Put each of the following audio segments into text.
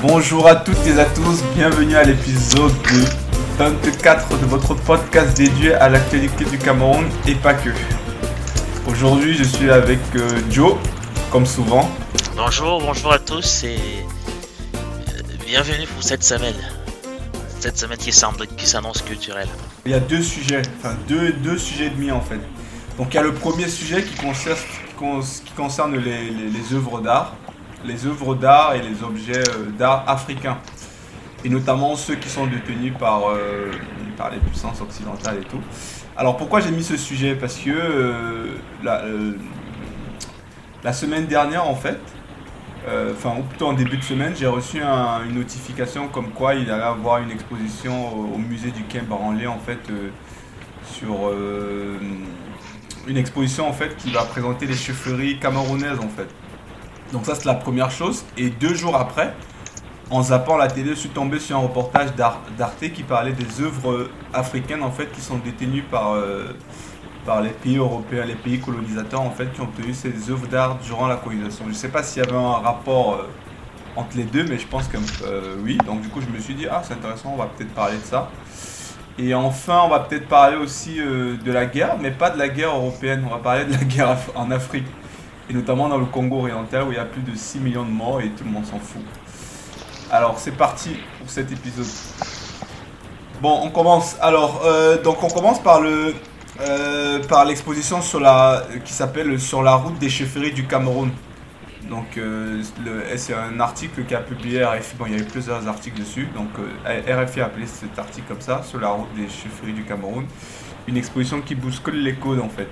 Bonjour à toutes et à tous, bienvenue à l'épisode 24 de votre podcast dédié à l'actualité du Cameroun et pas que. Aujourd'hui, je suis avec euh, Joe, comme souvent. Bonjour, bonjour à tous et euh, bienvenue pour cette semaine. Cette semaine qui semble, qui s'annonce culturelle. Il y a deux sujets, enfin deux, deux sujets et demi en fait. Donc il y a le premier sujet qui concerne, qui concerne les, les, œuvres d'art, les œuvres d'art et les objets euh, d'art africains. Et notamment ceux qui sont détenus par, euh, par les puissances occidentales et tout. Alors pourquoi j'ai mis ce sujet? Parce que euh, la, semaine dernière en fait, enfin ou plutôt en début de semaine, j'ai reçu une notification comme quoi il allait avoir une exposition au, musée du Quai Branlé en fait sur une exposition en fait qui va présenter les chefferies camerounaises en fait. Donc ça c'est la première chose. Et deux jours après, en zappant la télé, je suis tombé sur un reportage d'Arte qui parlait des œuvres africaines en fait qui sont détenues par, euh, par les pays européens, les pays colonisateurs en fait qui ont obtenu ces œuvres d'art durant la colonisation. Je ne sais pas s'il y avait un rapport euh, entre les deux, mais je pense que euh, oui. Donc du coup je me suis dit ah c'est intéressant, on va peut-être parler de ça. Et enfin, on va peut-être parler aussi euh, de la guerre, mais pas de la guerre européenne. On va parler de la guerre en Afrique. Et notamment dans le Congo oriental où il y a plus de 6 millions de morts et tout le monde s'en fout. Alors, c'est parti pour cet épisode. Bon, on commence. Alors, euh, donc on commence par le euh, par l'exposition sur la qui s'appelle Sur la route des chefferies du Cameroun. Donc euh, c'est un article qu'a publié RFI. Bon, il y avait plusieurs articles dessus. Donc RFI a appelé cet article comme ça, sur la route des chefferies du Cameroun. Une exposition qui bouscule les codes en fait.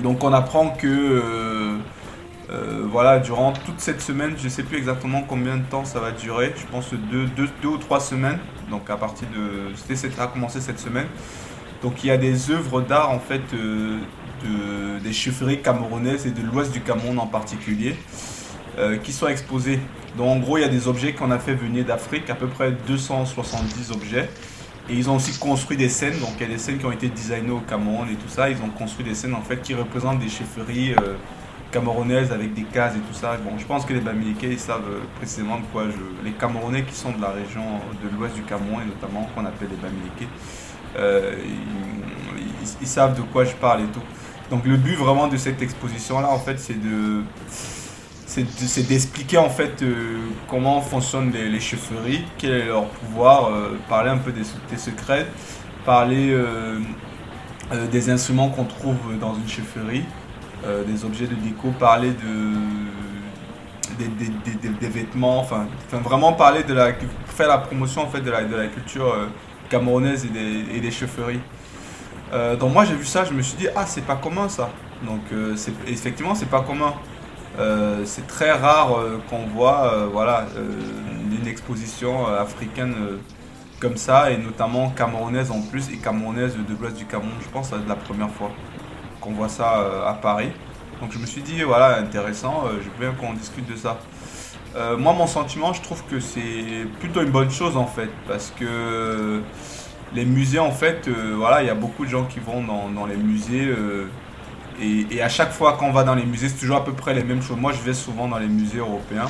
Donc on apprend que euh, voilà, durant toute cette semaine, je ne sais plus exactement combien de temps ça va durer. Je pense deux, ou trois semaines. Donc à partir de... C'était ça a commencé cette semaine. Donc il y a des œuvres d'art en fait des chefferies camerounaises et de l'ouest du Cameroun en particulier, euh, qui sont exposés. Donc en gros, il y a des objets qu'on a fait venir d'Afrique, à peu près 270 objets. Et ils ont aussi construit des scènes, donc il y a des scènes qui ont été designées au Cameroun et tout ça. Ils ont construit des scènes en fait qui représentent des chefferies euh, camerounaises avec des cases et tout ça. Bon, je pense que les Bamileke, ils savent euh, précisément de quoi je... Les Camerounais qui sont de la région de l'ouest du Cameroun et notamment qu'on appelle les Bamileke, ils, savent de quoi je parle et tout. Donc le but vraiment de cette exposition-là, en fait, c'est de c'est d'expliquer en fait euh, comment fonctionnent les, chefferies, quel est leur pouvoir, euh, parler un peu des, secrets, parler euh, des instruments qu'on trouve dans une chefferie, des objets de déco, parler de des, vêtements, enfin, vraiment parler de la faire la promotion en fait de la, de la culture camerounaise et des, chefferies. Euh, donc moi j'ai vu ça, je me suis dit ah c'est pas commun ça. Donc effectivement c'est pas commun. Euh, c'est très rare qu'on voit voilà une exposition africaine comme ça et notamment camerounaise en plus et camerounaise de l'ouest du Cameroun. Je pense c'est la première fois qu'on voit ça à Paris. Donc je me suis dit voilà intéressant, je veux bien qu'on discute de ça. moi mon sentiment je trouve que c'est plutôt une bonne chose en fait parce que les musées, en fait, euh, voilà, il y a beaucoup de gens qui vont dans, les musées. Euh, et, à chaque fois qu'on va dans les musées, c'est toujours à peu près les mêmes choses. Moi, je vais souvent dans les musées européens.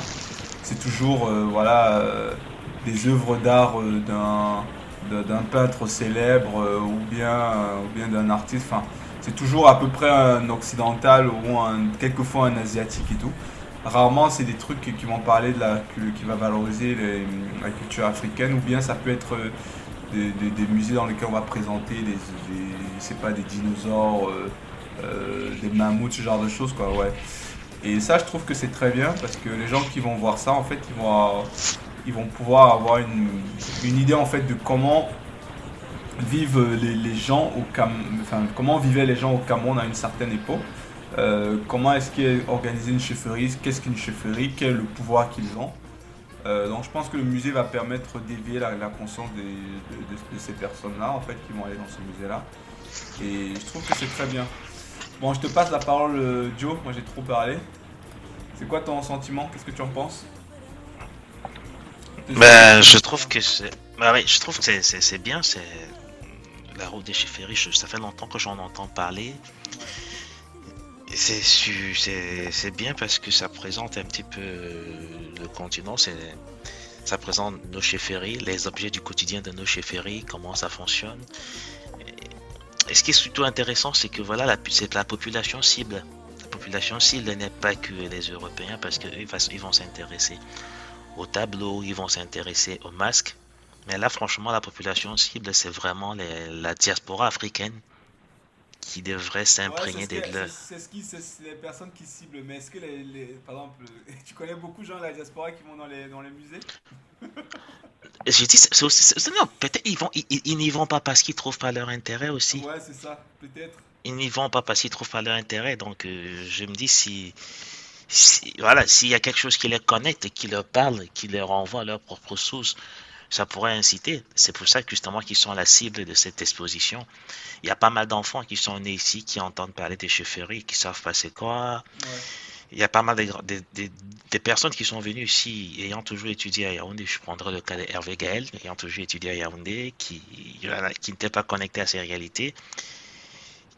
C'est toujours, euh, voilà, des œuvres d'art d'un peintre célèbre ou bien, bien d'un artiste. Enfin, c'est toujours à peu près un occidental ou un, quelquefois un asiatique et tout. Rarement, c'est des trucs qui vont parler de la, qui va valoriser la culture africaine ou bien ça peut être des, musées dans lesquels on va présenter des, pas, des dinosaures, euh, euh, des mammouths, ce genre de choses quoi, ouais. Et ça, je trouve que c'est très bien parce que les gens qui vont voir ça, en fait, ils vont, ils vont pouvoir avoir une, idée en fait de comment vivent les, gens au Cam... enfin, comment vivaient les gens au Cameroun à une certaine époque. Euh, comment est-ce qu'est organisée une chefferie, qu'est-ce qu'une chefferie, quel est le pouvoir qu'ils ont. Euh, donc je pense que le musée va permettre d'éveiller la, conscience de, ces personnes-là, en fait, qui vont aller dans ce musée-là. Et je trouve que c'est très bien. Bon, je te passe la parole, euh, Joe. Moi, j'ai trop parlé. C'est quoi ton sentiment? Qu'est-ce que tu en penses? Ben, je trouve que c'est... Bah oui, je trouve que c'est bien, c'est... La route des chefferies, ça fait longtemps que j'en entends parler. C'est bien parce que ça présente un petit peu le continent. Ça présente nos chefferies, les objets du quotidien de nos chefferies, comment ça fonctionne. Et ce qui est surtout intéressant, c'est que voilà, c'est la population cible. La population cible n'est pas que les Européens parce qu'ils ils vont s'intéresser au tableau, ils vont s'intéresser aux masques. Mais là, franchement, la population cible, c'est vraiment la diaspora africaine qui devrait s'imprégner des de C'est ce qui, c'est les personnes qui ciblent. Mais est-ce que les, par exemple, tu connais beaucoup de gens de la diaspora qui vont dans les, dans les musées? J'ai dit, c'est aussi, non, peut-être ils vont, ils, n'y vont pas parce qu'ils trouvent pas leur intérêt aussi. Ouais, c'est ça, peut-être. Ils n'y vont pas parce qu'ils trouvent pas leur intérêt. Donc, euh, je me dis si, si voilà, s'il y a quelque chose qui les connecte, qui leur parle, qui leur envoie à leur propre source, ça pourrait inciter. C'est pour ça justement qu'ils sont la cible de cette exposition. Il y a pas mal d'enfants qui sont nés ici, qui entendent parler des chefferies, qui savent pas c'est quoi. Il y a pas mal de, personnes qui sont venues ici ayant toujours étudié à Yaoundé. Je prendrai le cas d'Hervé Gaël, ayant toujours étudié à Yaoundé, qui, qui n'était pas connecté à ces réalités,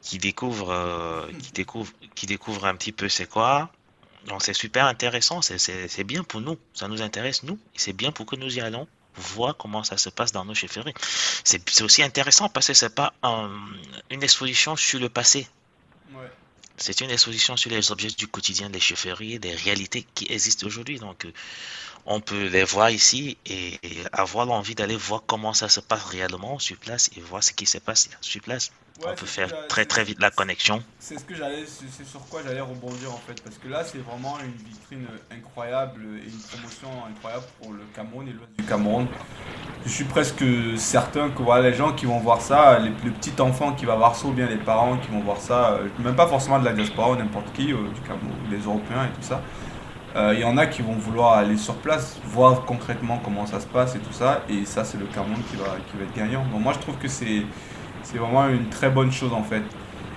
qui découvre, euh, qui découvre, qui découvre un petit peu c'est quoi. Donc c'est super intéressant, c'est bien pour nous, ça nous intéresse nous, c'est bien pour que nous y allons voir comment ça se passe dans nos chefferies. C'est aussi intéressant parce que c'est pas une exposition sur le passé. C'est une exposition sur les objets du quotidien des chefferies, des réalités qui existent aujourd'hui. Donc, euh, on peut les voir ici et, avoir l'envie d'aller voir comment ça se passe réellement sur place et voir ce qui se passe sur place. On peut faire très très vite la connexion. C'est ce que j'allais, c'est sur quoi j'allais rebondir en fait, parce que là c'est vraiment une vitrine incroyable et une promotion incroyable pour le Cameroun et l'Ouest du Cameroun. Je suis presque certain que voilà, les gens qui vont voir ça, les, le petit enfant qui va voir ça ou bien les parents qui vont voir ça, euh, même pas forcément de la diaspora ou n'importe qui, euh, du Cameroun, les Européens et tout ça, euh, il y en a qui vont vouloir aller sur place, voir concrètement comment ça se passe et tout ça. Et ça, c'est le Cameroun qui va, qui va être gagnant. Donc moi, je trouve que c'est, c'est vraiment une très bonne chose en fait.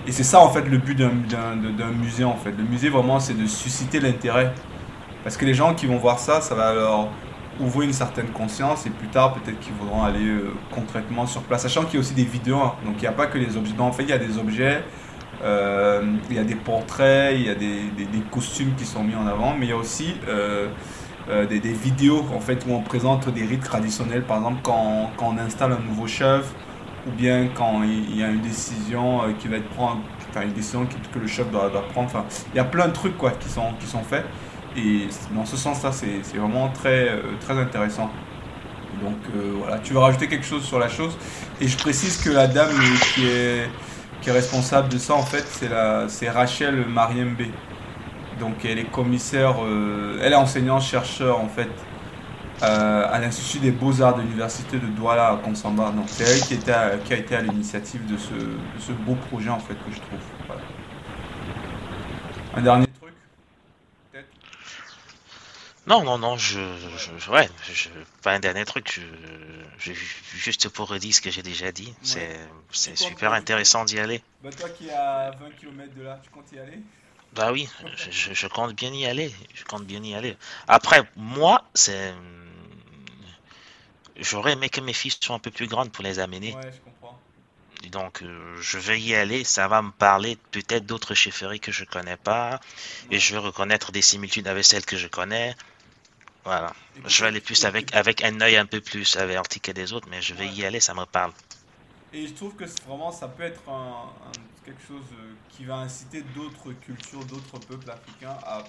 Et c'est ça en fait le but d'un, musée en fait. Le musée vraiment, c'est de susciter l'intérêt. Parce que les gens qui vont voir ça, ça va leur ouvrir une certaine conscience et plus tard peut-être qu'ils voudront aller euh, concrètement sur place. Sachant qu'il y a aussi des vidéos, hein. donc il n'y a pas que les objets. en fait, il y a des objets euh, il y a des portraits, il y a des, costumes qui sont mis en avant, mais il y a aussi euh, euh, des, vidéos en fait, où on présente des rites traditionnels, par exemple quand, quand on installe un nouveau chef, ou bien quand il y a une décision qui va être prendre, enfin une décision que, le chef doit, prendre. Enfin, il y a plein de trucs quoi, qui, sont, qui sont faits. Et dans ce sens-là, c'est vraiment très, très intéressant. Donc voilà, tu veux rajouter quelque chose sur la chose? Et je précise que la dame qui est qui est responsable de ça, en fait, c'est, c'est Rachel Mariembe. Donc elle est commissaire, euh, elle est enseignante-chercheur en fait euh, à l'Institut des Beaux-Arts de l'Université de Douala à Konsamba. Donc c'est elle qui, était qui a été à l'initiative de ce, de ce, beau projet en fait que je trouve. Un dernier non, non, non, je, je, ouais, je, pas un dernier truc, je, juste pour redire ce que j'ai déjà dit, c'est, c'est super intéressant d'y aller. Bah toi qui es à 20 km de là, tu comptes y aller? Bah oui, je, je, compte bien y aller, je compte bien y aller. Après, moi, c'est, j'aurais aimé que mes filles soient un peu plus grandes pour les amener. Ouais, je comprends. Donc, euh, je vais y aller. Ça va me parler peut-être d'autres chefferies que je connais pas. Et je vais reconnaître des similitudes avec celles que je connais. Voilà. Je vais aller plus avec, avec un œil un peu plus averti que des autres, mais je vais y aller, ça me parle. Et je trouve que vraiment, ça peut être un, quelque chose euh, qui va inciter d'autres cultures, d'autres peuples africains à,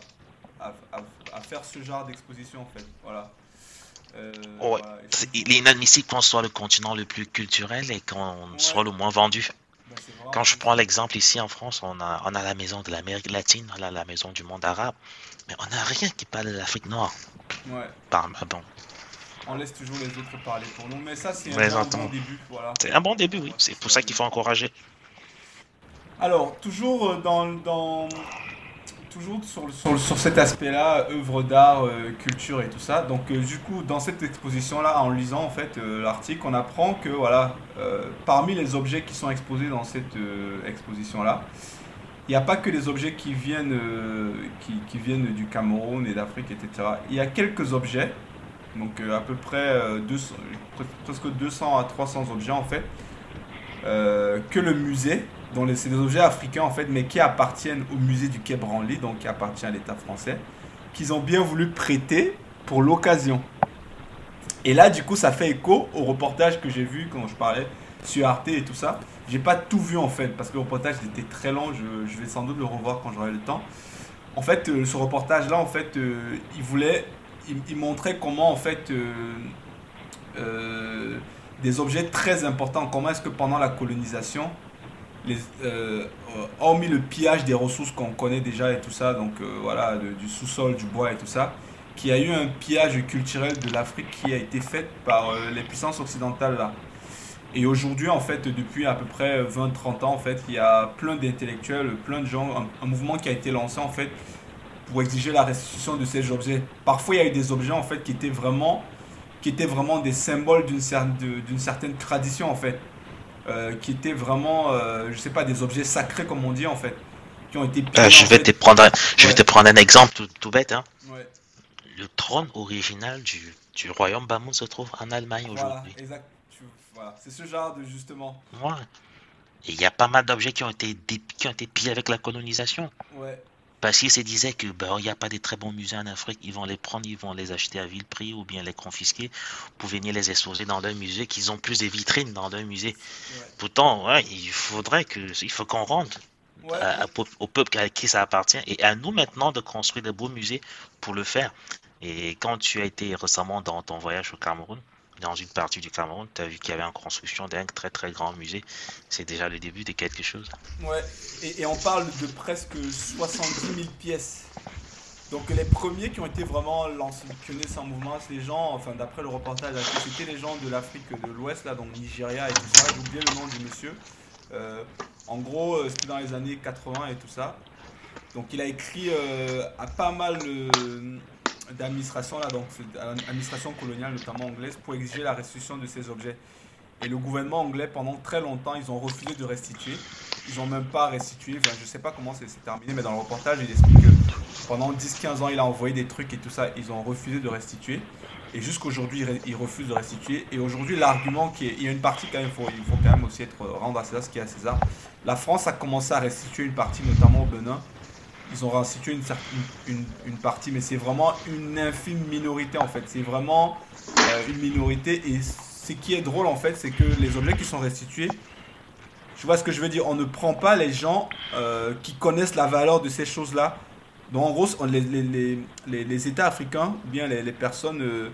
à, à, faire ce genre d'exposition, en fait. Voilà. Euh, il est inadmissible qu'on soit le continent le plus culturel et qu'on soit le moins vendu. Ben, Quand je prends l'exemple ici en France, on a, on a la maison de l'Amérique latine, on a la maison du monde arabe, mais on n'a rien qui parle de l'Afrique noire. Ouais. On laisse toujours les autres parler pour nous, mais ça c'est un bon début. Voilà. C'est un bon début, oui. C'est pour ça qu'il faut encourager. Alors, toujours euh, dans, dans toujours sur, sur, sur cet aspect-là, œuvre d'art, euh, culture et tout ça. Donc, euh, du coup, dans cette exposition-là, en lisant en fait l'article, on apprend que voilà, parmi les objets qui sont exposés dans cette exposition-là, il n'y a pas que des objets qui viennent, euh, qui, viennent du Cameroun et d'Afrique, etc. Il y a quelques objets, donc euh, à peu près 200, euh, presque 200 à 300 objets en fait, que le musée, dont c'est des objets africains en fait, mais qui appartiennent au musée du Quai Branly, donc qui appartient à l'État français, qu'ils ont bien voulu prêter pour l'occasion. Et là, du coup, ça fait écho au reportage que j'ai vu quand je parlais sur Arte et tout ça. J'ai pas tout vu en fait, parce que le reportage était très long, je, vais sans doute le revoir quand j'aurai le temps. En fait, euh, ce reportage-là, en fait, euh, il voulait, il, montrait comment, en fait, euh, des objets très importants, comment est-ce que pendant la colonisation, les, hormis le pillage des ressources qu'on connaît déjà et tout ça, donc voilà, du sous-sol, du bois et tout ça, qu'il y a eu un pillage culturel de l'Afrique qui a été fait par les puissances occidentales là. Et aujourd'hui, en fait, depuis à peu près 20-30 ans, en fait, il y a plein d'intellectuels, plein de gens, un, mouvement qui a été lancé, en fait, pour exiger la restitution de ces objets. Parfois, il y a eu des objets, en fait, qui étaient vraiment, qui étaient vraiment des symboles d'une certaine tradition, en fait. Euh, qui étaient vraiment, euh, je sais pas, des objets sacrés, comme on dit, en fait. Qui ont été euh, je vais, te prendre, un, je vais te prendre un exemple tout, tout bête. Hein. Ouais. Le trône original du, du royaume Bamoun se trouve en Allemagne aujourd'hui. Exact c'est ce genre de justement. Ouais. Il y a pas mal d'objets qui ont été qui ont été pillés avec la colonisation. Ouais. Parce qu'ils se disaient que ben, il n'y a pas de très bons musées en Afrique, ils vont les prendre, ils vont les acheter à vil prix ou bien les confisquer pour venir les exposer dans un musée, qu'ils ont plus de vitrines dans un musée. Pourtant, ouais, il faudrait que il faut qu'on rentre au peuple à qui ça appartient et à nous maintenant de construire de beaux musées pour le faire. Et quand tu as été récemment dans ton voyage au Cameroun, dans une partie du Cameroun, tu as vu qu'il y avait en construction d'un très très grand musée. C'est déjà le début de quelque chose. Ouais, et, on parle de presque 70 000 pièces. Donc les premiers qui ont été vraiment lancés, sans mouvement, c'est les gens, enfin d'après le reportage, c'était les gens de l'Afrique de l'Ouest, là, donc Nigeria et tout ça. J'ai oublié le nom du monsieur. Euh, en gros, euh, c'était dans les années 80 et tout ça. Donc il a écrit euh, à pas mal d'administration, administration coloniale, notamment anglaise, pour exiger la restitution de ces objets. Et le gouvernement anglais, pendant très longtemps, ils ont refusé de restituer. Ils n'ont même pas restitué. Je ne sais pas comment c'est terminé, mais dans le reportage, il explique que pendant 10-15 ans, il a envoyé des trucs et tout ça. Ils ont refusé de restituer. Et jusqu'aujourd'hui, ils refusent de restituer. Et aujourd'hui, l'argument qui est. Il y a une partie quand même, faut, il faut quand même aussi être, rendre à César ce qui est à César. La France a commencé à restituer une partie, notamment au Benin ils ont restitué une, une, une partie, mais c'est vraiment une infime minorité en fait. C'est vraiment euh, une minorité. Et ce qui est drôle en fait, c'est que les objets qui sont restitués, tu vois ce que je veux dire, on ne prend pas les gens euh, qui connaissent la valeur de ces choses-là. Donc en gros, les, les, les, les États africains, ou bien les, personnes euh,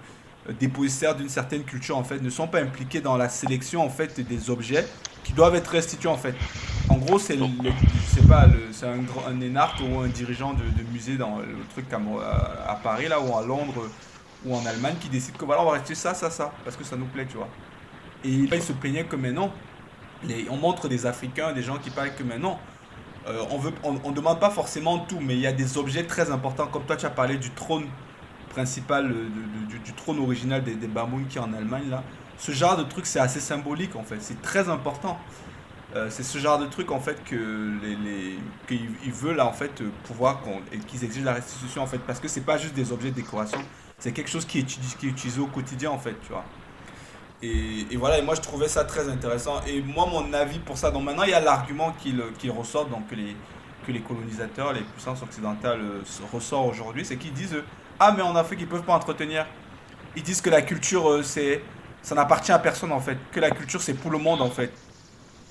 dépositaires d'une certaine culture en fait, ne sont pas impliqués dans la sélection en fait des objets qui doivent être restitués en fait. En gros, c'est pas, c'est un, un énarque ou un dirigeant de, musée dans le truc à, à, Paris là ou à Londres ou en Allemagne qui décide que voilà, on va restituer ça, ça, ça parce que ça nous plaît, tu vois. Et il se plaignait que maintenant, les, on montre des Africains, des gens qui parlent que maintenant, euh, on veut, on, demande pas forcément tout, mais il y a des objets très importants. Comme toi tu as parlé du trône principal, du, trône original des, des qui est en Allemagne là ce genre de truc, c'est assez symbolique en fait. C'est très important. Euh, c'est ce genre de truc en fait que les, les qu'ils veulent en fait pouvoir qu'ils exigent la restitution en fait parce que c'est pas juste des objets de décoration, c'est quelque chose qui est, qui est utilisé au quotidien en fait, tu vois. Et, et, voilà, et moi je trouvais ça très intéressant. Et moi, mon avis pour ça, donc maintenant il y a l'argument qui, qui ressort, donc que les, que les colonisateurs, les puissances occidentales euh, ressortent aujourd'hui, c'est qu'ils disent Ah, mais en Afrique ils peuvent pas entretenir. Ils disent que la culture euh, c'est ça n'appartient à personne en fait. Que la culture c'est pour le monde en fait.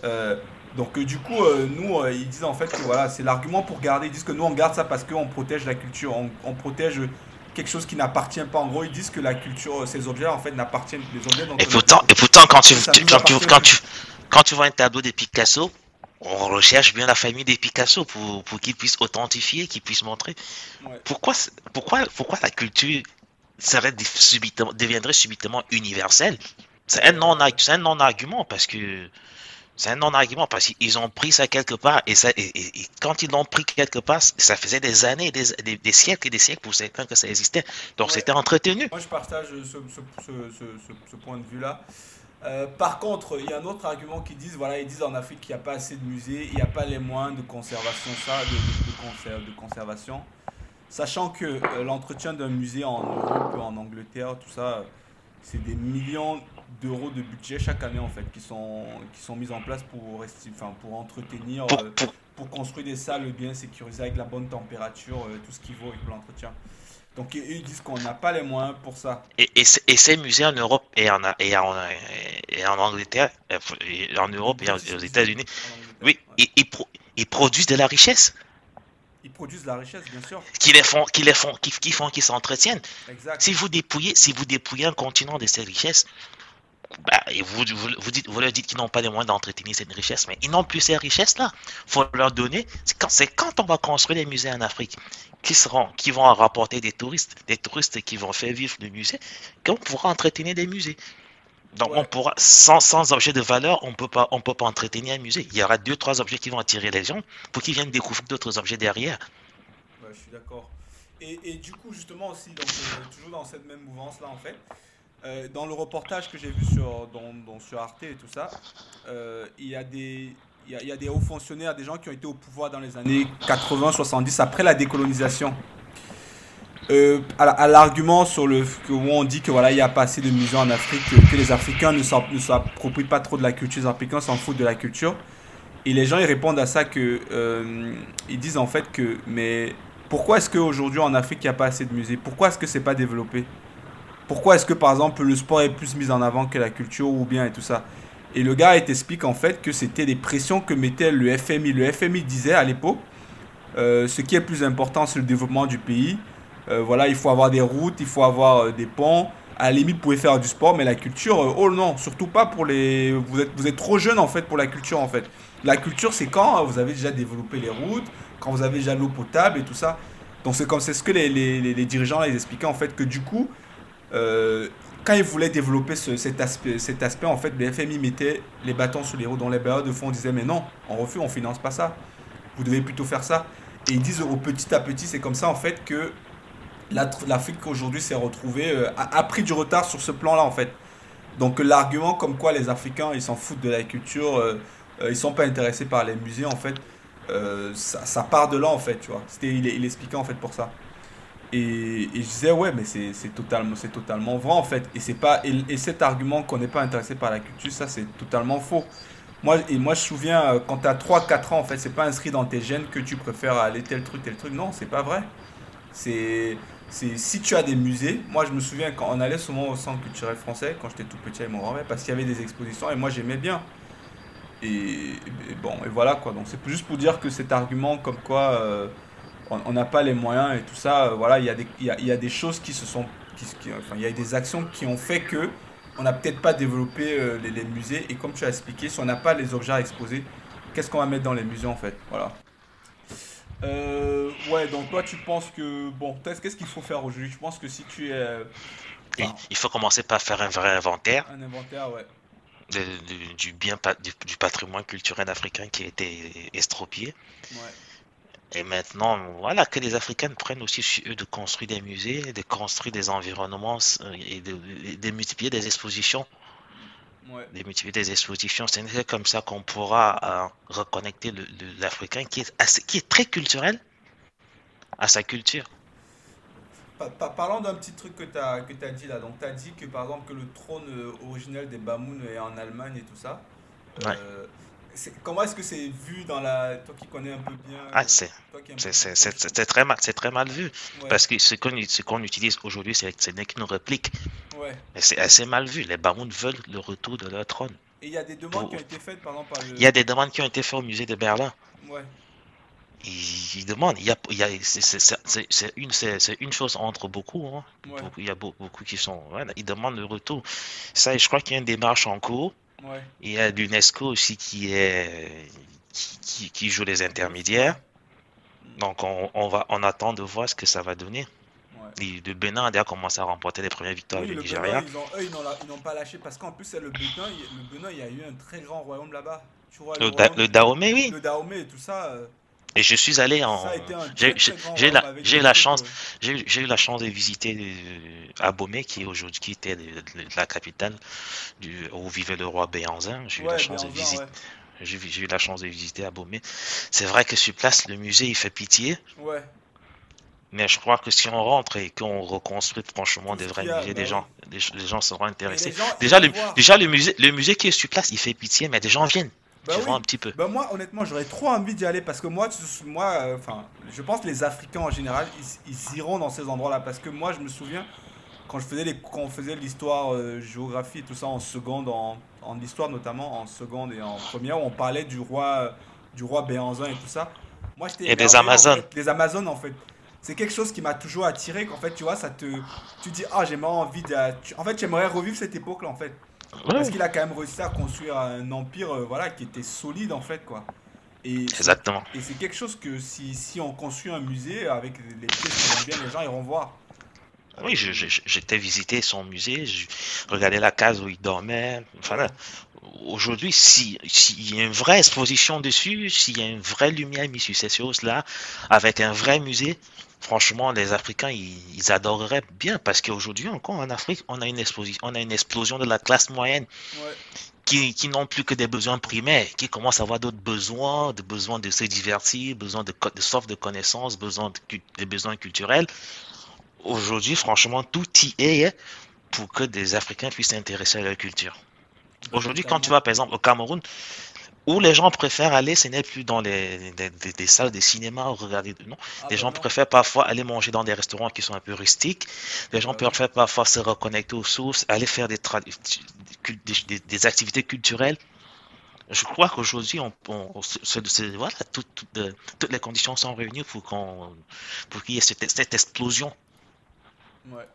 Euh, donc euh, du coup, euh, nous, ils disent en fait que voilà, c'est l'argument pour garder. Ils disent que nous on garde ça parce qu'on protège la culture, on, protège quelque chose qui n'appartient pas. En gros, ils disent que la culture, ces objets en fait n'appartiennent les objets. et pourtant, et pourtant quand tu, quand, tu, quand, tu, vois un tableau de Picasso, on recherche bien la famille des Picasso pour, pour qu'ils puissent authentifier, qu'ils puissent montrer. Pourquoi, pourquoi, pourquoi la culture serait subitement, deviendrait subitement universel, c'est un non-argument parce que c'est un non-argument parce qu'ils ont pris ça quelque part et, ça, et, quand ils l'ont pris quelque part, ça faisait des années, des, des, siècles et des siècles pour certains que ça existait. Donc c'était entretenu. Moi je partage ce, ce, point de vue-là. Euh, par contre, il y a un autre argument qui disent, voilà, ils disent en Afrique qu'il n'y a pas assez de musées, il n'y a pas les moyens de conservation, ça, de, de, de conservation. Sachant que euh, l'entretien d'un musée en Europe, en Angleterre, tout ça, c'est des millions d'euros de budget chaque année en fait qui sont, qui sont mis en place pour, enfin, pour entretenir, euh, pour construire des salles bien sécurisées avec la bonne température, euh, tout ce qui vaut avec l'entretien. Donc ils disent qu'on n'a pas les moyens pour ça. Et, et, ces musées en Europe et en, et en, et en Angleterre, en Europe et aux États-Unis, oui, ils, ils, produisent de la richesse. Ils produisent de la richesse, bien sûr. Qui les font, qui les font, qui, qui font, qui s'entretiennent. Si vous dépouillez, si vous dépouillez un continent de ses richesses, bah, et vous, vous, dites, vous leur dites qu'ils n'ont pas les moyens d'entretenir cette richesse, mais ils n'ont plus ces richesses-là. Il faut leur donner. C'est quand, quand on va construire des musées en Afrique qui, seront, qui vont rapporter des touristes, des touristes qui vont faire vivre le musée, qu'on pourra entretenir des musées. Donc on pourra, sans, sans objet de valeur, on peut pas, on peut pas entretenir un musée. Il y aura deux, trois objets qui vont attirer les gens pour qu'ils viennent découvrir d'autres objets derrière. je suis d'accord. Et, et, du coup, justement aussi, donc, euh, toujours dans cette même mouvance-là, en fait, euh, dans le reportage que j'ai vu sur, dans, sur Arte et tout ça, euh, il y a des il y, a, des hauts fonctionnaires, des gens qui ont été au pouvoir dans les années 80-70, après la décolonisation. Euh, à, l'argument sur le où on dit que voilà il n'y a pas assez de musées en Afrique que, les Africains ne s'approprient pas trop de la culture les Africains s'en foutent de la culture et les gens ils répondent à ça que ils disent en fait que mais pourquoi est-ce qu'aujourd'hui en Afrique il n'y a pas assez de musées pourquoi est-ce que c'est pas développé? Pourquoi est-ce que par exemple le sport est plus mis en avant que la culture ou bien et tout ça? Et le gars il t'explique en fait que c'était des pressions que mettait le FMI. Le FMI disait à l'époque, euh, ce qui est plus important c'est le développement du pays. Euh, voilà, il faut avoir des routes, il faut avoir euh, des ponts. À la limite, vous pouvez faire du sport, mais la culture, oh non, surtout pas pour les. Vous êtes, vous êtes trop jeune en fait pour la culture en fait. La culture, c'est quand vous avez déjà développé les routes, quand vous avez déjà l'eau potable et tout ça. Donc c'est comme c'est ce que les, les, les, dirigeants là, ils expliquaient en fait que du coup, euh, quand ils voulaient développer cet, aspect, cet aspect, en fait, le FMI mettait les bâtons sur les roues. Dans les bailleurs de fonds, on disait, mais non, on refuse, on finance pas ça. Vous devez plutôt faire ça. Et ils disent au petit à petit, c'est comme ça, en fait, que l'Afrique aujourd'hui s'est retrouvée, euh, a, pris du retard sur ce plan-là, en fait. Donc l'argument comme quoi les Africains, ils s'en foutent de la culture, euh, ils sont pas intéressés par les musées, en fait, ça, part de là, en fait, tu vois. Il, il expliquait, en fait, pour ça. Et, je disais, ouais, mais c'est totalement, totalement vrai en fait. Et, c'est pas, et, cet argument qu'on n'est pas intéressé par la culture, ça c'est totalement faux. Moi, et moi, je me souviens, euh, quand tu as 3-4 ans, en fait, c'est pas inscrit dans tes gènes que tu préfères aller tel truc, tel truc. Non, c'est pas vrai. C'est si tu as des musées, moi je me souviens quand on allait souvent au centre culturel français, quand j'étais tout petit avec mon grand-père, parce qu'il y avait des expositions et moi j'aimais bien. Et, bon, et voilà quoi. Donc c'est juste pour dire que cet argument comme quoi euh, on n'a pas les moyens et tout ça. Euh, voilà, il y, a des, choses qui se sont. Enfin, il y a des actions qui ont fait que on n'a peut-être pas développé euh, les, musées. Et comme tu as expliqué, si on n'a pas les objets à exposer, qu'est-ce qu'on va mettre dans les musées en fait? Voilà. Euh, ouais, donc toi tu penses que. Bon, qu'est-ce qu'il faut faire aujourd'hui? Je pense que si tu es. il faut commencer par faire un vrai inventaire. Un inventaire, ouais. du, bien, du, du, patrimoine culturel africain qui a été estropié. Ouais. Et maintenant, voilà, que les Africains prennent aussi sur eux de construire des musées, de construire des environnements euh, et de, multiplier des expositions. Ouais. De multiplier des expositions. C'est comme ça qu'on pourra euh, reconnecter l'Africain qui, est qui est très culturel à sa culture. Parlons d'un petit truc que tu as, que as dit là. Donc, tu as dit que par exemple, que le trône euh, originel des Bamoun est en Allemagne et tout ça. Ouais comment est-ce que c'est vu dans la. Toi qui connais un peu bien. Ah, c'est, c'est, très, mal, très mal vu. Parce que ce qu'on, qu'on utilise aujourd'hui, c'est, ce n'est qu'une réplique. Ouais. Mais c'est assez mal vu. Les Baroun veulent le retour de leur trône. Et il y a des demandes qui ont été faites, par exemple, par le... Il y a des demandes qui ont été faites au musée de Berlin. Ouais. Ils, demandent. Il y a, il y a, c'est, une, une chose entre beaucoup. Hein. il y a beaucoup, beaucoup qui sont. Voilà, ils demandent le retour. Ça, je crois qu'il y a une démarche en cours. Il y a l'UNESCO aussi qui, est, qui, qui, joue les intermédiaires. Donc on, on, va, on attend de voir ce que ça va donner. Ouais. le Bénin a déjà commencé à remporter les premières victoires du Nigeria. ils ont, eux, ils n'ont pas lâché parce qu'en plus, le Bénin, le Bénin, il y a eu un très grand royaume là-bas. le, le, Dahomey, oui. Le Dahomey et tout ça. Et je suis allé en. J'ai la, j'ai la chance, j'ai eu la chance de visiter euh, Abomey, qui est aujourd'hui qui était la capitale du, où vivait le roi Béanzin. J'ai eu la chance de visiter. J'ai eu la chance de visiter Abomey. C'est vrai que sur place, le musée, il fait pitié. Ouais. Mais je crois que si on rentre et qu'on reconstruit franchement des vrais musées, des bah gens, les, gens seront intéressés. déjà, le, déjà le, musée, le musée qui est sur place, il fait pitié, mais des gens viennent. Vois un petit peu. Bah moi, honnêtement, j'aurais trop envie d'y aller parce que moi, moi, enfin, je pense que les Africains en général, ils, iront dans ces endroits-là parce que moi, je me souviens quand je faisais les, quand on faisait l'histoire, euh, géographie et tout ça en seconde, en, en histoire notamment en seconde et en première, où on parlait du roi, du roi Béanzin et tout ça. Moi, j'étais et des Amazones. des Amazones en fait. C'est quelque chose qui m'a toujours attiré. Qu'en fait, tu vois, ça te, tu dis ah j'aimerais envie de, en fait, j'aimerais revivre cette époque-là en fait. Parce qu'il a quand même réussi à construire un empire euh, voilà, qui était solide en fait. quoi. Et Exactement. Et c'est quelque chose que si, si, on construit un musée avec les pièces qui vont bien, les gens iront voir. Oui, j'étais visiter son musée, je regardais la case où il dormait. Enfin, aujourd'hui, s'il y a une vraie exposition dessus, s'il y a une vraie lumière mise sur ces choses-là, avec un vrai musée, franchement, les Africains, ils, adoreraient bien parce qu'aujourd'hui encore en Afrique, on a une exposition, on a une explosion de la classe moyenne. Qui, qui n'ont plus que des besoins primaires, qui commencent à avoir d'autres besoins, des besoins de se divertir, besoin de, de soif de connaissances, besoin de, des besoins culturels. Aujourd'hui, franchement, tout y est pour que des Africains puissent s'intéresser à leur culture. Aujourd'hui, quand tu vas par exemple au Cameroun, où les gens préfèrent aller, ce n'est plus dans les, des, salles de cinéma ou regarder. Non, ah, les bah gens préfèrent parfois aller manger dans des restaurants qui sont un peu rustiques. Les gens bah préfèrent parfois se reconnecter aux sources, aller faire des, des, activités culturelles. Je crois qu'aujourd'hui, on, voilà, toutes les conditions sont réunies pour pour qu'il y ait cette, cette explosion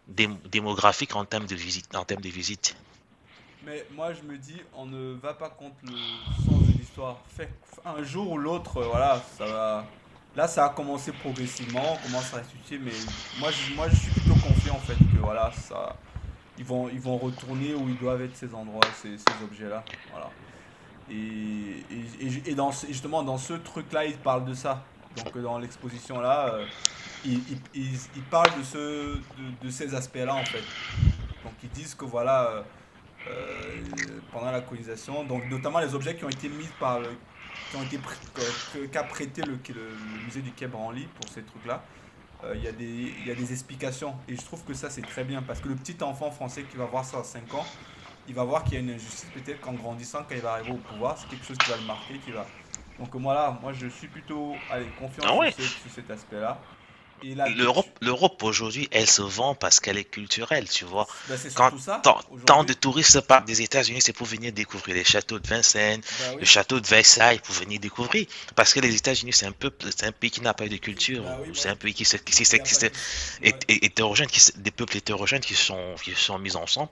démographique en termes de visite. En termes de visite. Mais moi, je me dis, on ne va pas contre le sens de l'histoire. Fait un jour ou l'autre, voilà, ça va. Là, ça a commencé progressivement, on commence à ressusciter, mais moi je, moi, je suis plutôt confiant en fait que voilà, ça, ils vont, ils vont retourner où ils doivent être ces endroits, ces, ces objets-là. Voilà. Et, et, et, justement, dans ce truc-là, ils parlent de ça. Donc, dans l'exposition-là, euh, ils, parlent de, ce, de, ces aspects-là en fait. Donc, ils disent que voilà. Euh, euh, pendant la colonisation. Donc, notamment les objets qui ont été mis par le, qui ont été qu'a prêté le, le, musée du Quai Branly pour ces trucs-là. Euh, il y, a des, il y a des explications et je trouve que ça c'est très bien parce que le petit enfant français qui va voir ça à 5 ans, il va voir qu'il y a une injustice peut-être qu'en grandissant, quand il va arriver au pouvoir, c'est quelque chose qui va le marquer, qui va. Donc voilà, moi je suis plutôt allez, confiant ah sur cet aspect-là. L'Europe, aujourd'hui, elle se vend parce qu'elle est culturelle, tu vois. Ben, Quand tant, de touristes partent des États-Unis, c'est pour venir découvrir les châteaux de Vincennes, ben le château de Versailles, pour venir découvrir. Parce que les États-Unis, c'est un un pays qui n'a pas de culture. Ben c'est un pays qui, qui, qui, est, hétérogène, qui, des peuples hétérogènes qui sont, qui sont mis ensemble.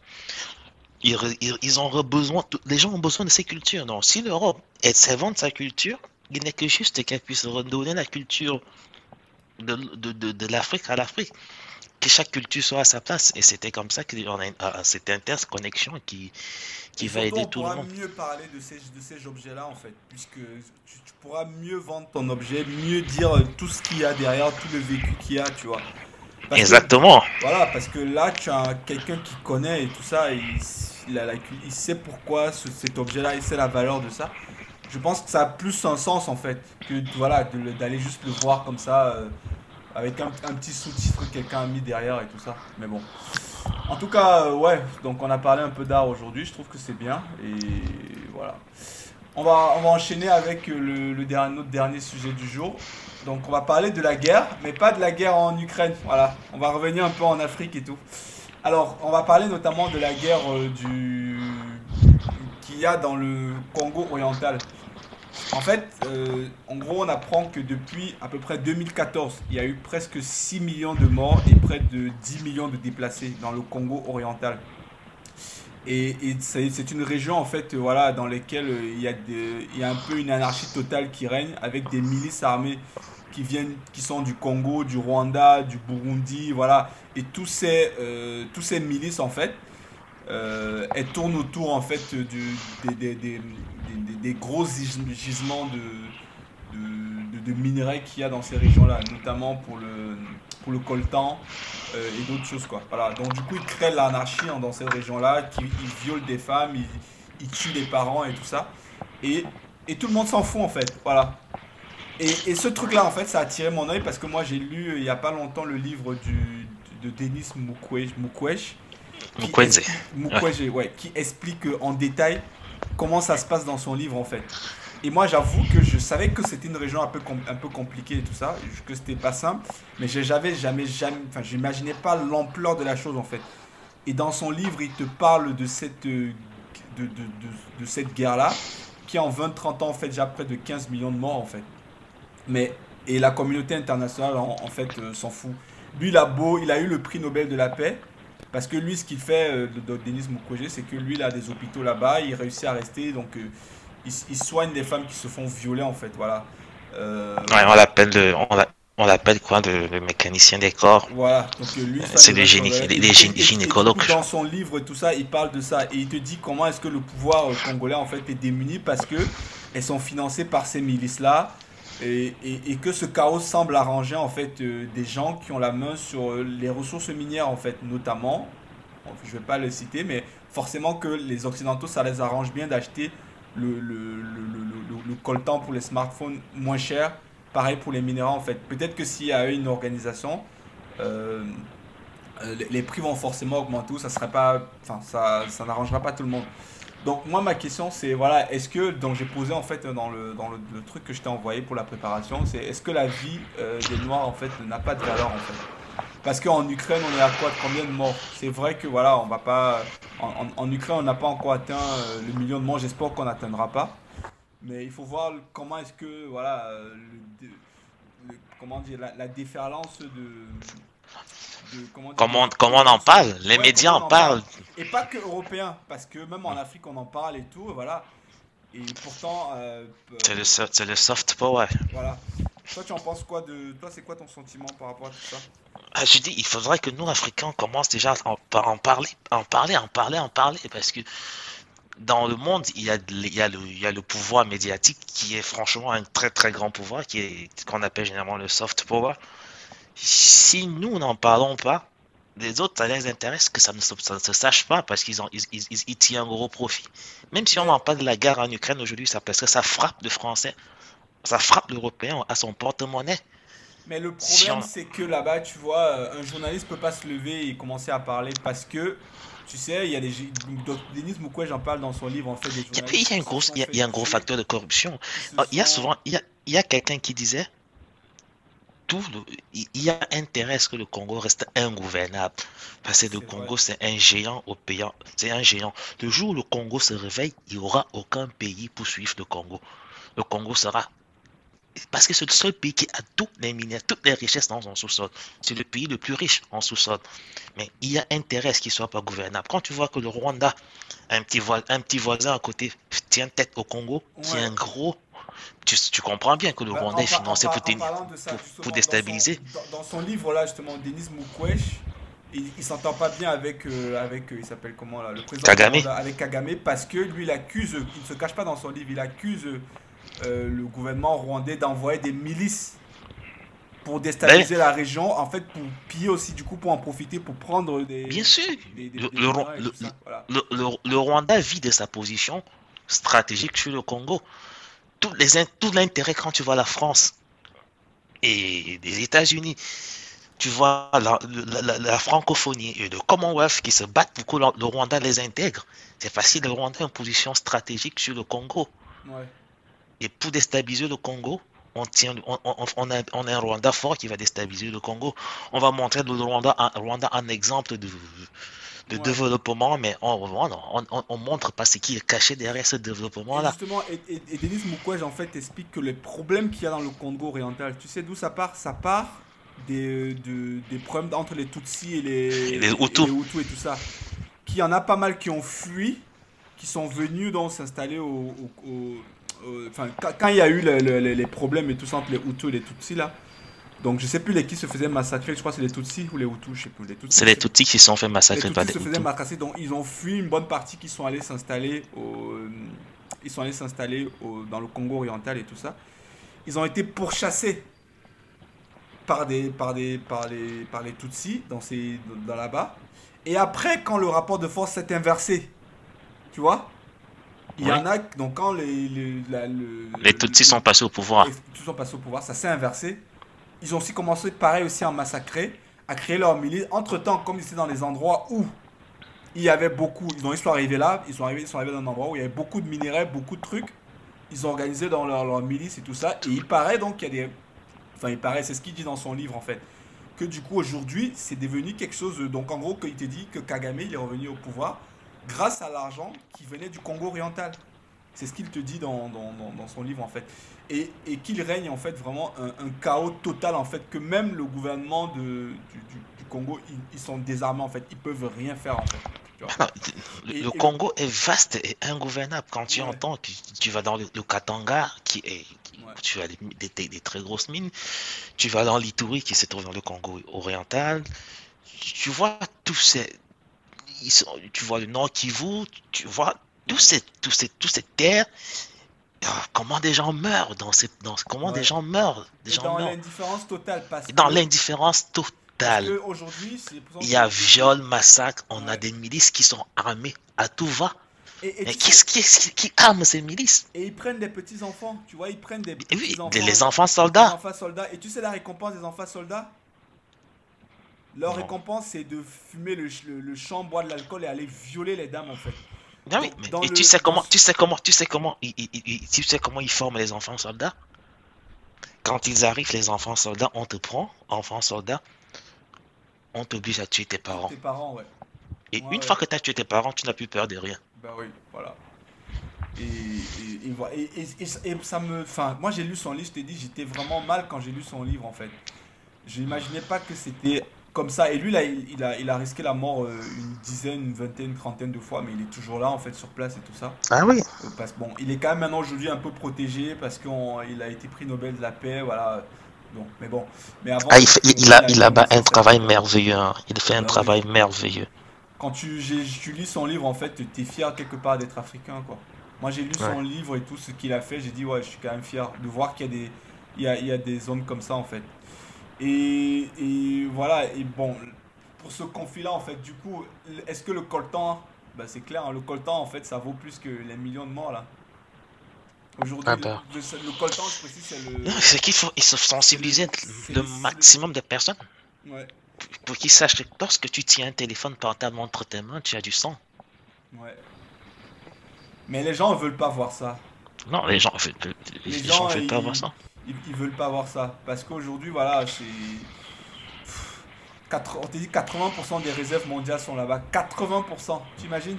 Ils, ils, ont besoin, les gens ont besoin de ces cultures. Donc, si l'Europe, elle sait vendre sa culture, il n'est que juste qu'elle puisse redonner la culture de, de, de, l'Afrique à l'Afrique. Que chaque culture soit à sa place. Et c'était comme ça y a cette interconnexion qui, qui va aider tout le monde. On pourra mieux parler de ces, de ces objets-là, en fait. Puisque tu, pourras mieux vendre ton objet, mieux dire tout ce qu'il y a derrière, tout le vécu qu'il y a, tu vois. Exactement. voilà, parce que là, tu as quelqu'un qui connaît et tout ça, il, il, il sait pourquoi cet objet-là, il sait la valeur de ça je pense que ça a plus un sens en fait que voilà d'aller juste le voir comme ça euh, avec un, petit sous-titre que quelqu'un a mis derrière et tout ça. Mais bon. En tout cas, euh, ouais, donc on a parlé un peu d'art aujourd'hui, je trouve que c'est bien. Et voilà. On va, on va enchaîner avec le, le dernier, notre dernier sujet du jour. Donc on va parler de la guerre, mais pas de la guerre en Ukraine. Voilà, on va revenir un peu en Afrique et tout. Alors, on va parler notamment de la guerre euh, du qu'il y a dans le Congo oriental. En fait, euh, en gros, on apprend que depuis à peu près 2014, il y a eu presque 6 millions de morts et près de 10 millions de déplacés dans le Congo oriental. Et, c'est une région en fait, voilà, dans laquelle euh, il y, a un peu une anarchie totale qui règne avec des milices armées qui viennent, qui sont du Congo, du Rwanda, du Burundi, voilà, et tous ces, euh, tous ces milices en fait, elles tournent autour en fait des, gros gisements de, de, minerais qu'il y a dans ces régions-là, notamment pour le, pour le coltan euh, et d'autres choses. Quoi. Voilà. Donc du coup, ils créent l'anarchie hein, dans ces régions-là, qui, ils violent des femmes, ils, tuent les parents et tout ça. Et, et tout le monde s'en fout en fait. Voilà. Et, et ce truc-là, en fait, ça a attiré mon oeil parce que moi, j'ai lu il n'y a pas longtemps le livre du, de Denis Mukwege, Mukwege, qui, ouais, qui explique en détail comment ça se passe dans son livre en fait. Et moi, j'avoue que je savais que c'était une région un peu, un peu compliquée et tout ça, que c'était pas simple, mais j'avais jamais, jamais, enfin, j'imaginais pas l'ampleur de la chose en fait. Et dans son livre, il te parle de cette, euh, de, de, cette guerre-là, qui en 20-30 ans fait déjà près de 15 millions de morts en fait. Mais, et la communauté internationale en, fait euh, s'en fout. Lui, il a beau, il a eu le prix Nobel de la paix, parce que lui, ce qu'il fait, euh, de, Denis Mukwege, c'est que lui, il a des hôpitaux là-bas, il réussit à rester, donc euh, il, soigne des femmes qui se font violer en fait, voilà. Ouais, on l'appelle de, on l'appelle quoi, le, mécanicien des corps. Voilà, donc lui, c'est le gynécologue. Dans son livre, tout ça, il parle de ça et il te dit comment est-ce que le pouvoir congolais en fait est démuni parce que elles sont financées par ces milices et, que ce chaos semble arranger en fait euh, des gens qui ont la main sur euh, les ressources minières en fait notamment. Je vais pas le citer mais forcément que les occidentaux ça les arrange bien d'acheter le, le, coltan pour les smartphones moins cher pareil pour les minéraux en fait. Peut-être que s'il y a une organisation euh, les, prix vont forcément augmenter ça serait pas ça n'arrangera pas tout le monde donc moi ma question c'est voilà est-ce que donc j'ai posé en fait dans le dans le, truc que je t'ai envoyé pour la préparation c'est est-ce que la vie euh, des noirs en fait n'a pas de valeur en fait? Parce qu'en Ukraine on est à quoi combien de morts? C'est vrai que voilà on va pas en, Ukraine on n'a pas encore atteint euh, le million de morts. J'espère qu'on n'atteindra pas. Mais il faut voir comment est-ce que voilà euh, comment dire la, la déferlance de comment, comment, on en parle? Les médias en, parlent. Et pas que européens, parce que même en Afrique on en parle et tout, voilà. Et pourtant. Euh, c'est le, le, soft power. Voilà. Toi, tu en penses quoi de. Toi, c'est quoi ton sentiment par rapport à tout ça? Ah, Je dis, il faudrait que nous, Africains, commence déjà à en, parler, en parler, en parler, en parler, parce que dans le monde, il y, a, il, y a le, il y a le pouvoir médiatique qui est franchement un très très grand pouvoir, qui est qu'on appelle généralement le soft power si nous n'en parlons pas, les autres, ça les intéresse que ça ne se, sache pas parce qu'ils ont, ils, ils, tirent un gros profit. Même si on n'en parle de la guerre en Ukraine aujourd'hui, ça parce que ça frappe le français, ça frappe l'européen à son porte-monnaie. Mais le problème, c'est que là-bas, tu vois, euh, un journaliste peut pas se lever et commencer à parler parce que, tu sais, il y a des. Denis Mukwege, j'en parle dans son livre, en fait. Des il y a, un gros, il y a, un gros facteur de corruption. Il y a souvent, il y a, il y a quelqu'un qui disait tout il y a intérêt à ce que le Congo reste ingouvernable. Parce que le Congo, c'est un géant au payant. C'est un géant. Le jour où le Congo se réveille, il n'y aura aucun pays pour suivre le Congo. Le Congo sera. Parce que c'est le seul pays qui a tous les minères, toutes les richesses dans son sous-sol. C'est le pays le plus riche en sous-sol. Mais il y a intérêt à ce qu'il ne soit pas gouvernable. Quand tu vois que le Rwanda, un petit, un petit voisin à côté, tient tête au Congo, qui est un gros tu, comprends bien que le bah, Rwanda est financé pour, pour, déstabiliser. Dans, son livre là justement, Denis Mukwege, il, il s'entend pas bien avec euh, avec euh, il s'appelle comment là, le président Kagame. avec Kagame parce que lui il accuse, il ne se cache pas dans son livre, il accuse euh, le gouvernement rwandais d'envoyer des milices pour déstabiliser ben. la région, en fait, pour piller aussi, du coup, pour en profiter, pour prendre des. Bien sûr. le, le, Rwanda vit de sa position stratégique sur le Congo tout, les, tout l'intérêt quand tu vois la France et les États-Unis, tu vois la, francophonie et le Commonwealth qui se battent pour que le, Rwanda les intègre. C'est facile, le Rwanda est en position stratégique sur le Congo. Et pour déstabiliser le Congo, on, tient, on, on, a, on, a, un Rwanda fort qui va déstabiliser le Congo. On va montrer le Rwanda, un, Rwanda un exemple de, de développement, mais on on, on, montre pas ce qui est caché derrière ce développement-là. Justement, et, et, Denis Mukwege en fait explique que les problèmes qu'il y a dans le Congo oriental, tu sais d'où ça part? Ça part des, de, des problèmes entre les Tutsis et les, les, Hutus. et, tout ça. Qu'il y en a pas mal qui ont fui, qui sont venus donc s'installer au, enfin, quand, il y a eu les problèmes et tout ça entre les Hutus et les Tutsis là, donc je sais plus les qui se faisaient massacrer, je crois que c'est les Tutsis ou les Hutus, je sais plus. C'est les Tutsis qui se sont fait massacrer par les se faisaient massacrer, donc ils ont fui une bonne partie qui sont allés s'installer au... Ils sont allés s'installer dans le Congo oriental et tout ça. Ils ont été pourchassés par, des, par, des, par, les, par les Tutsis dans, ces, dans là-bas. Et après, quand le rapport de force s'est inversé, tu vois, il y en a, donc quand les... Les, les Tutsis sont passés au pouvoir. Les Tutsis sont passés au pouvoir, ça s'est inversé ils ont aussi commencé, pareil, aussi à massacrer, à créer leur milice. Entre-temps, comme ils étaient dans les endroits où il y avait beaucoup, ils, ont, ils sont arrivés là, ils sont arrivés, ils sont arrivés dans un endroit où il y avait beaucoup de minerais, beaucoup de trucs. ils ont organisé dans leur, leur milice et tout ça. Et il paraît donc qu'il y a des. Enfin, il paraît, c'est ce qu'il dit dans son livre en fait. Que du coup, aujourd'hui, c'est devenu quelque chose. Donc, en gros, qu'il te dit que Kagame, il est revenu au pouvoir grâce à l'argent qui venait du Congo oriental. C'est ce qu'il te dit dans, dans, dans, son livre en fait. Et, et qu'il règne en fait vraiment un, un, chaos total en fait, que même le gouvernement de, du, du, du Congo, ils, ils, sont désarmés en fait, ils peuvent rien faire en fait. Non, le, et, le et... Congo est vaste et ingouvernable. Quand tu ouais. entends que tu vas dans le, Katanga, qui est, qui, ouais. tu as des, des, des, très grosses mines, tu vas dans l'Ituri, qui se trouve dans le Congo oriental, tu vois tous ces, sont, tu vois le Nord Kivu, tu vois tous ces, tous ces, tous ces terres. Oh, comment des gens meurent dans ces, dans, comment ouais. des gens meurent, des gens dans l'indifférence totale. Parce dans l'indifférence totale. Aujourd'hui, il y a viol, massacre, on ouais. a des milices qui sont armées à tout va. Et, et Mais qu'est-ce qui, qui, qui, arme ces milices? Et ils prennent des petits enfants, tu vois, ils prennent des petits oui, enfants. les enfants soldats. Les enfants soldats. Et tu sais la récompense des enfants soldats? Leur non. récompense, c'est de fumer le, le, le champ, boire de l'alcool et aller violer les dames en fait. Non, oui, mais, et le... tu sais comment, tu sais comment, tu sais comment, tu sais comment ils forment les enfants soldats? Quand ils arrivent, les enfants soldats, on te prend, enfant soldat, on t'oblige à tuer tes parents. Tes parents, ouais. Et ouais, une ouais. fois que tu as tué tes parents, tu n'as plus peur de rien. Bah oui, voilà. Et, et, et, et, ça me. Enfin, moi j'ai lu son livre, je t'ai dit, j'étais vraiment mal quand j'ai lu son livre en fait. Je n'imaginais pas que c'était comme ça. Et lui, là, il, il, a, il a risqué la mort euh, une dizaine, une vingtaine, une trentaine de fois, mais il est toujours là, en fait, sur place et tout ça. Ah oui euh, parce, Bon, il est quand même maintenant aujourd'hui un peu protégé parce qu'il a été prix Nobel de la paix, voilà. Bon, mais bon. Mais avant, ah, il, fait, il, a, il a, a un travail merveilleux. Hein. Il fait un bah, travail oui. merveilleux. Quand tu, tu lis son livre, en fait, tu es fier quelque part d'être africain, quoi. Moi, j'ai lu ouais. son livre et tout ce qu'il a fait. J'ai dit, ouais, je suis quand même fier de voir qu'il y a des, il y a, il y a des hommes comme ça, en fait. Et, et, voilà, et bon, pour ce conflit-là, en fait, du coup, est-ce que le coltan, bah, c'est clair, hein, le coltan, en fait, ça vaut plus que les millions de morts, là Aujourd'hui, ah bah. le, le, le, coltan, je précise, c'est le. C'est qu'il faut il faut sensibiliser le maximum de personnes. Ouais. Pour qu'ils sachent que lorsque tu tiens un téléphone portable entre tes mains, tu as du sang. Ouais. Mais les gens ne veulent pas voir ça. Non, les gens ne les, les gens, veulent pas voir ça ils, ils veulent pas voir ça. Parce qu'aujourd'hui, voilà, c'est. On te dit 80% des réserves mondiales sont là-bas. 80%, t'imagines?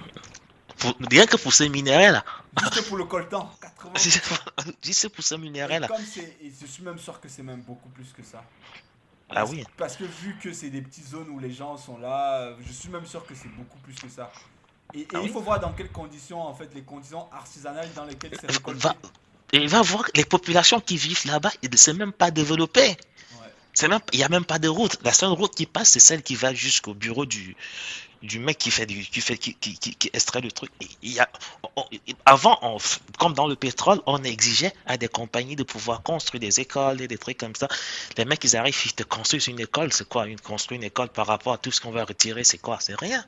Rien que pour ces minéraux là. Juste pour le coltan. 80%. Juste pour ces minéraux là. Comme je suis même sûr que c'est même beaucoup plus que ça. Ah oui. Parce que vu que c'est des petites zones où les gens sont là, je suis même sûr que c'est beaucoup plus que ça. Et, et ah il oui. faut voir dans quelles conditions, en fait, les conditions artisanales dans lesquelles c'est récolté. Va, et va voir les populations qui vivent là-bas, ils ne sont même pas développées. Il n'y a même pas de route. La seule route qui passe, c'est celle qui va jusqu'au bureau du, mec qui fait qui extrait le truc. Il avant, comme dans le pétrole, on exigeait à des compagnies de pouvoir construire des écoles et des trucs comme ça. Les mecs, ils arrivent, ils te construisent une école. C'est quoi, une, construire une école par rapport à tout ce qu'on va retirer? C'est quoi? C'est rien.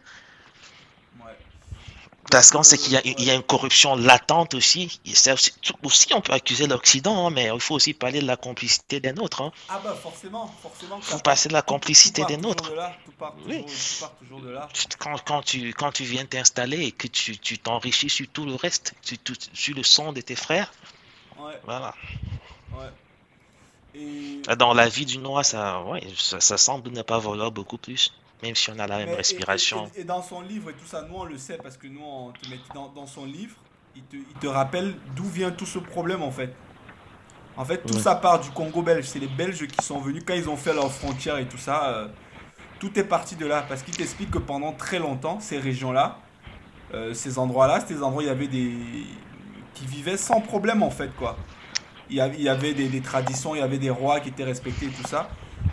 Parce qu'on sait qu'il y, y, a une corruption latente aussi. aussi, aussi on peut accuser l'Occident, hein, mais il faut aussi parler de la complicité des nôtres. Hein. Ah bah forcément, forcément. Il faut passer de la complicité des nôtres. De là, tout part toujours, oui. tout part toujours de là. Quand, quand, tu, quand tu viens t'installer et que tu t'enrichis sur tout le reste, sur, tout, sur le son de tes frères, ouais. voilà. Ouais. Et... Dans la vie du noir, ça, ouais, ça, ça semble ne pas valoir beaucoup plus même si on a la même Mais respiration. Et, et, et, dans son livre et tout ça, nous on le sait parce que nous on te met dans, dans son livre, il te, il te rappelle d'où vient tout ce problème en fait. En fait, tout ça part du Congo belge. C'est les Belges qui sont venus quand ils ont fait leurs frontières et tout ça. Euh, tout est parti de là parce qu'il t'explique que pendant très longtemps, ces régions-là, euh, ces endroits-là, c'était des endroits où il y avait des qui vivaient sans problème en fait quoi. Il y avait, il y avait des, des traditions, il y avait des rois qui étaient respectés et tout ça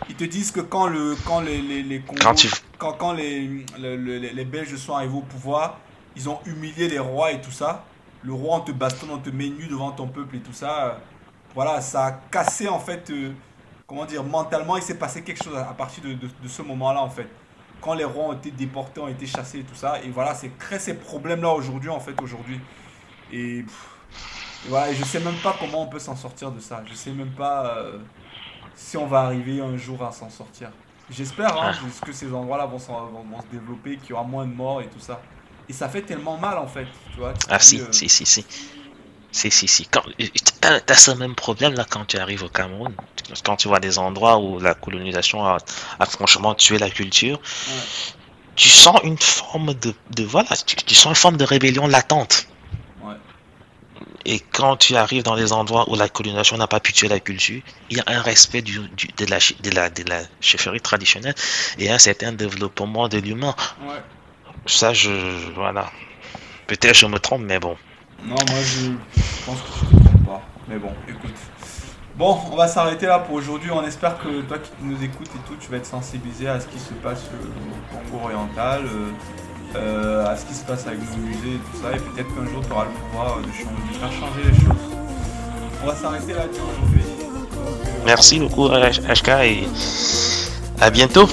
ils te disent que quand, le, quand les, les, les Congos, quand, quand, quand les, les, les, Belges sont arrivés au pouvoir, ils ont humilié les rois et tout ça. Le roi, on te bastonne, on te met nu devant ton peuple et tout ça. Voilà, ça a cassé en fait, euh, comment dire, mentalement, il s'est passé quelque chose à partir de, de, de ce moment-là en fait. Quand les rois ont été déportés, ont été chassés et tout ça. Et voilà, c'est créé ces problèmes-là aujourd'hui en fait, aujourd'hui. Et, et, voilà, et je sais même pas comment on peut s'en sortir de ça. Je sais même pas. Euh, si on va arriver un jour à s'en sortir. J'espère hein, ah. que ces endroits-là vont, vont, vont, se développer, qu'il y aura moins de morts et tout ça. Et ça fait tellement mal en fait, tu vois. Tu ah si, euh... si, si, si. Si, si, si. Quand, t'as, as ce même problème là quand tu arrives au Cameroun. Quand tu vois des endroits où la colonisation a, franchement tué la culture, tu sens une forme de, de voilà, tu, sens une forme de rébellion latente. Et quand tu arrives dans les endroits où la colonisation n'a pas pu tuer la culture, il y a un respect du, de, la, de, la, de la chefferie traditionnelle et un certain développement de l'humain. Ça, je. Voilà. Peut-être je me trompe, mais bon. Non, moi je pense que je ne te trompe pas. Mais bon, écoute. Bon, on va s'arrêter là pour aujourd'hui. On espère que toi qui nous écoutes et tout, tu vas être sensibilisé à ce qui se passe au Congo oriental. Euh, à ce qui se passe avec nos musées et tout ça. Et peut-être qu'un jour tu auras le pouvoir de, faire changer les choses. On va s'arrêter là-dessus aujourd'hui. Merci beaucoup HK et à bientôt.